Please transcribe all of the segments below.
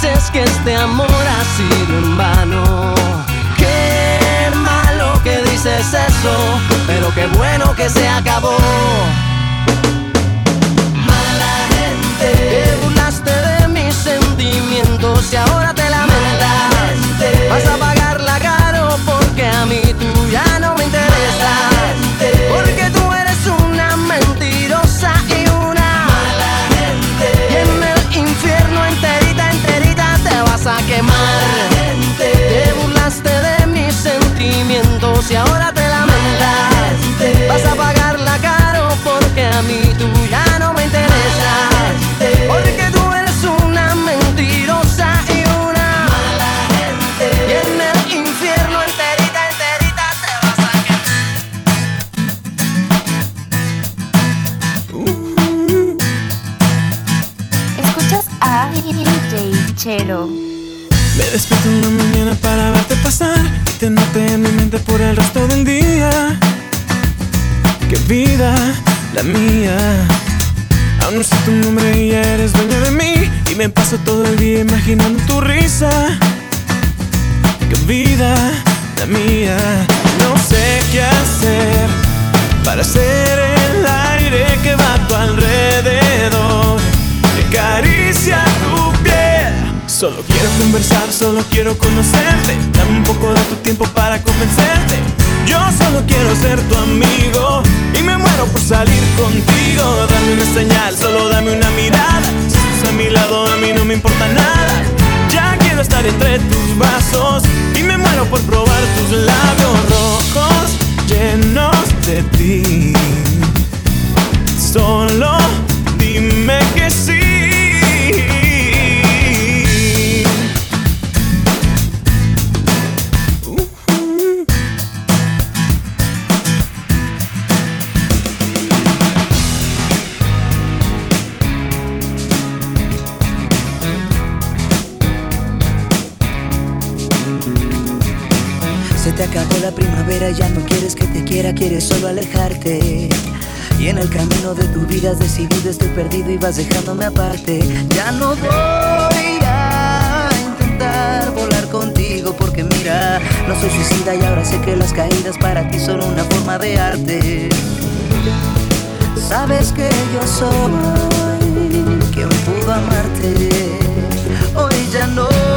dices que este amor ha sido en vano. Qué malo que dices eso, pero qué bueno que se acabó. Mala gente, te burlaste de mis sentimientos y ahora te lamentas. Vas a y ahora te lamentas. Vas a pagarla la mía. Aún no sé tu nombre y ya eres dueña de mí. Y me paso todo el día imaginando tu risa. Qué vida la mía. No sé qué hacer para ser el aire que va a tu alrededor. Que acaricia tu piel. Solo quiero conversar, solo quiero conocerte. Dame un poco de tu tiempo para convencerte. Yo solo quiero ser tu amigo y me muero por salir contigo. Dame una señal, solo dame una mirada. Si estás a mi lado, a mí no me importa nada. Ya quiero estar entre tus brazos y me muero por probar tus labios rojos llenos de ti. Solo te acabó la primavera, ya no quieres que te quiera, quieres solo alejarte. Y en el camino de tu vida has decidido estoy perdido y vas dejándome aparte. Ya no voy a intentar volar contigo porque mira, no soy suicida y ahora sé que las caídas para ti son una forma de arte. Sabes que yo soy quien pudo amarte. Hoy ya no.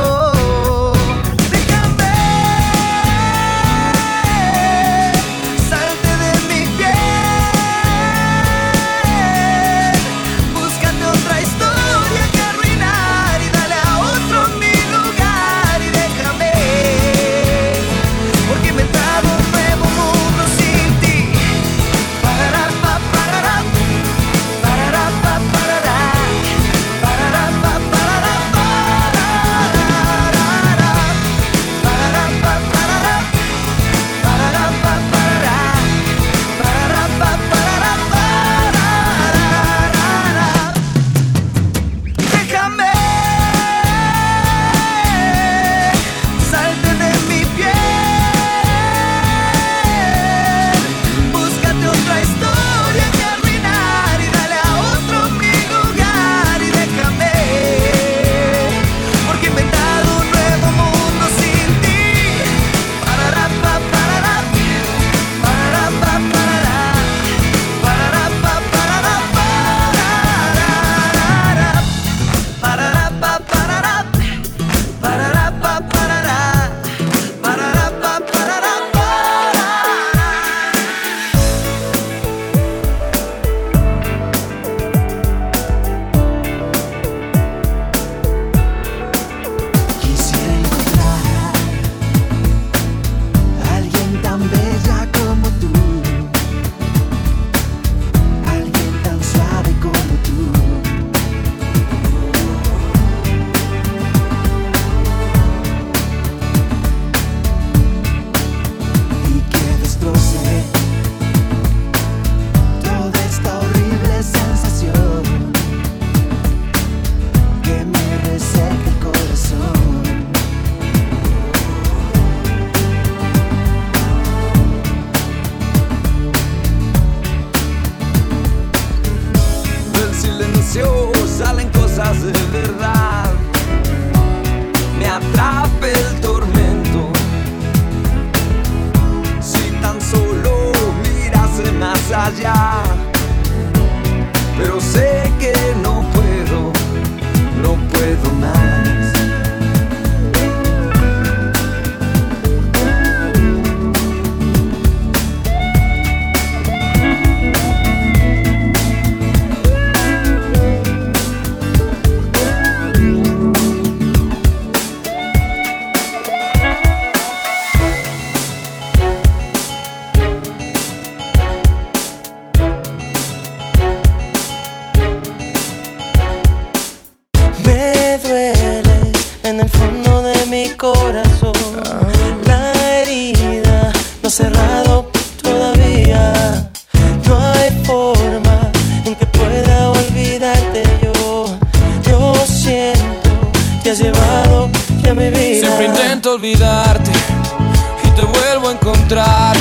y te vuelvo a encontrar.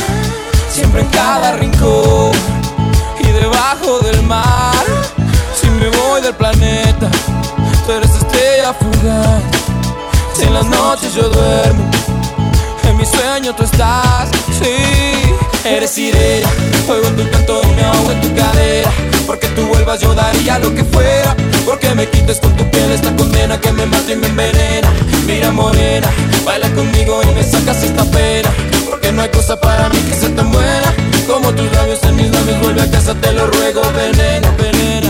Siempre en cada rincón y debajo del mar. Si me voy del planeta, tú eres estrella fugaz. Si en las noches yo duermo mi sueño tú estás, sí. Eres sirena, fuego en tu canto, me ahogo en tu cadera. Porque tú vuelvas yo daría lo que fuera. Porque me quites con tu piel esta condena que me mata y me envenena. Mira morena, baila conmigo y me sacas esta pena. Porque no hay cosa para mí que sea tan buena como tus labios en mis labios. Vuelve a casa, te lo ruego, venena, venena.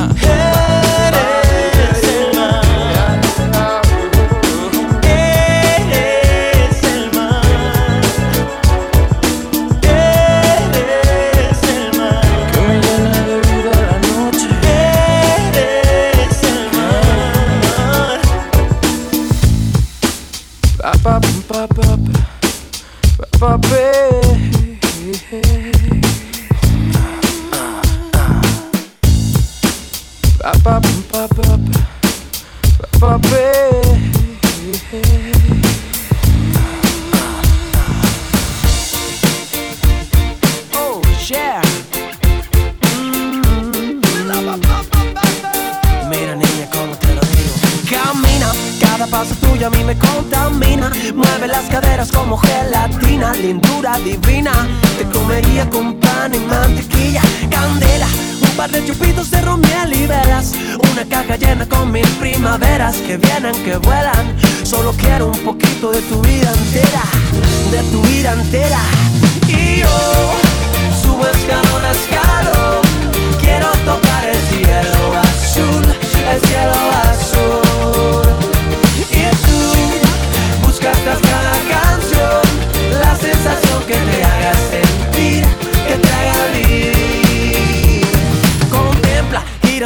gelatina, lindura divina. Te comería con pan y mantequilla, candela. Un par de chupitos de romiel y velas. Una caja llena con mil primaveras que vienen, que vuelan. Solo quiero un poquito de tu vida entera, de tu vida entera. Y yo subo escalón a escalón. Quiero tocar el cielo azul, el cielo azul.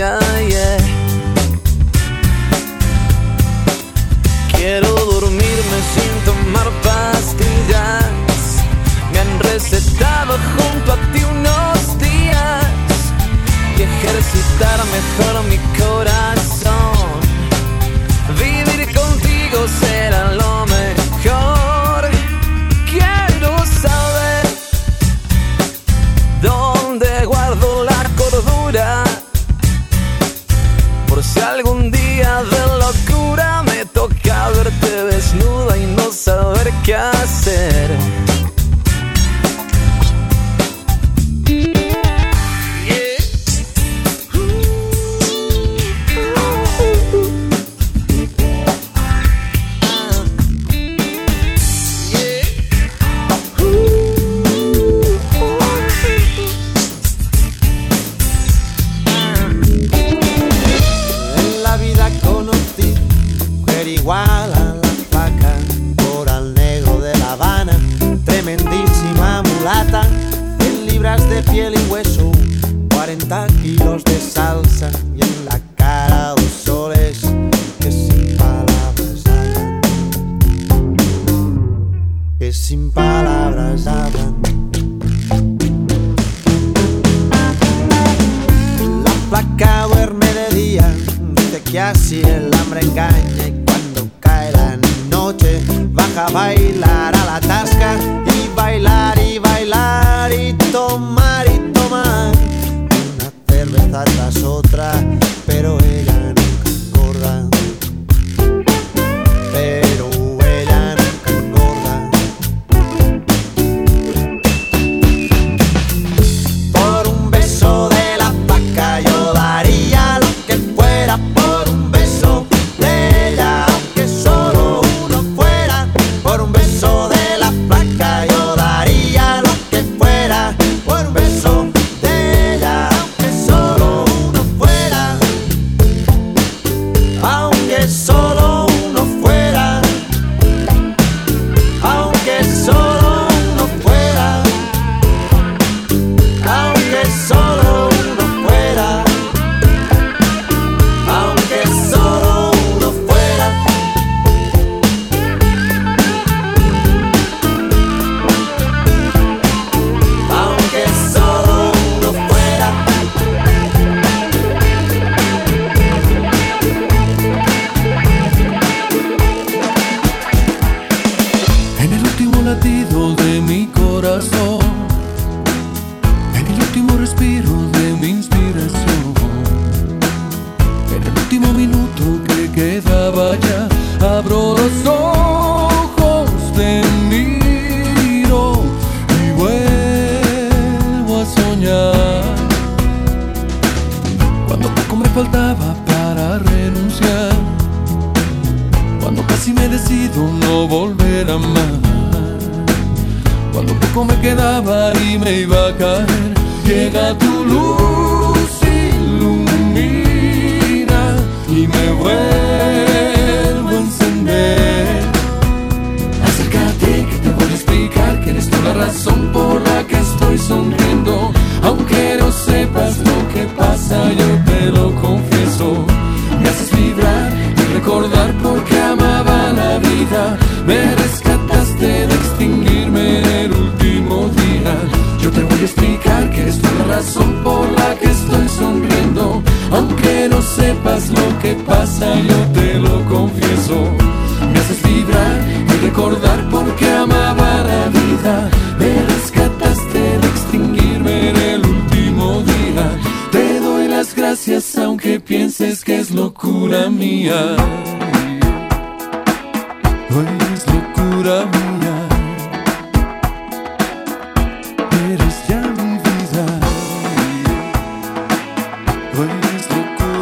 yeah. que así el hambre engaña y cuando cae la noche baja a bailar a la tarde.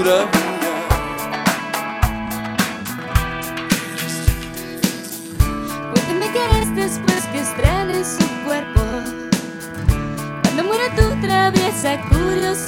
locura. Cuéntame me quedas después que estrene su cuerpo. Cuando muera tu traviesa curiosidad.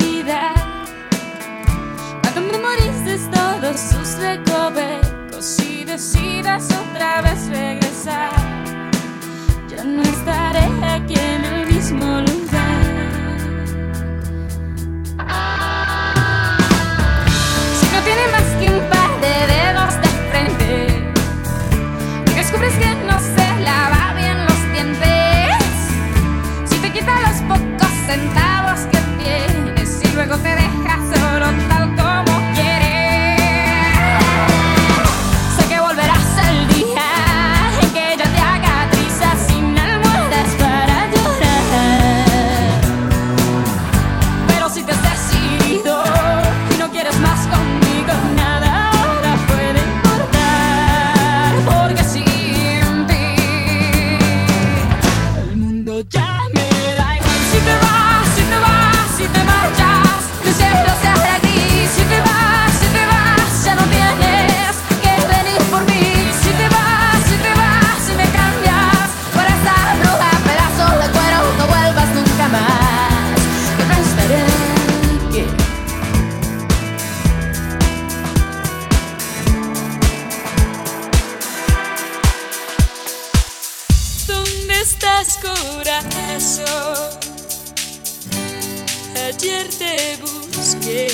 das corazón. Ayer te busqué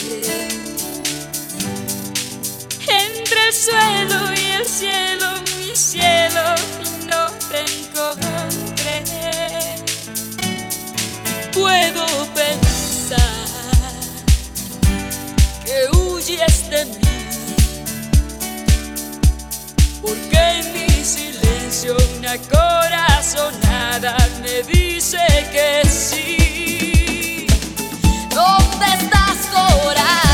entre el suelo y el cielo, mi cielo, y no te encontré. Puedo reacciona corazonada me dice que sí. ¿Dónde estás corazón?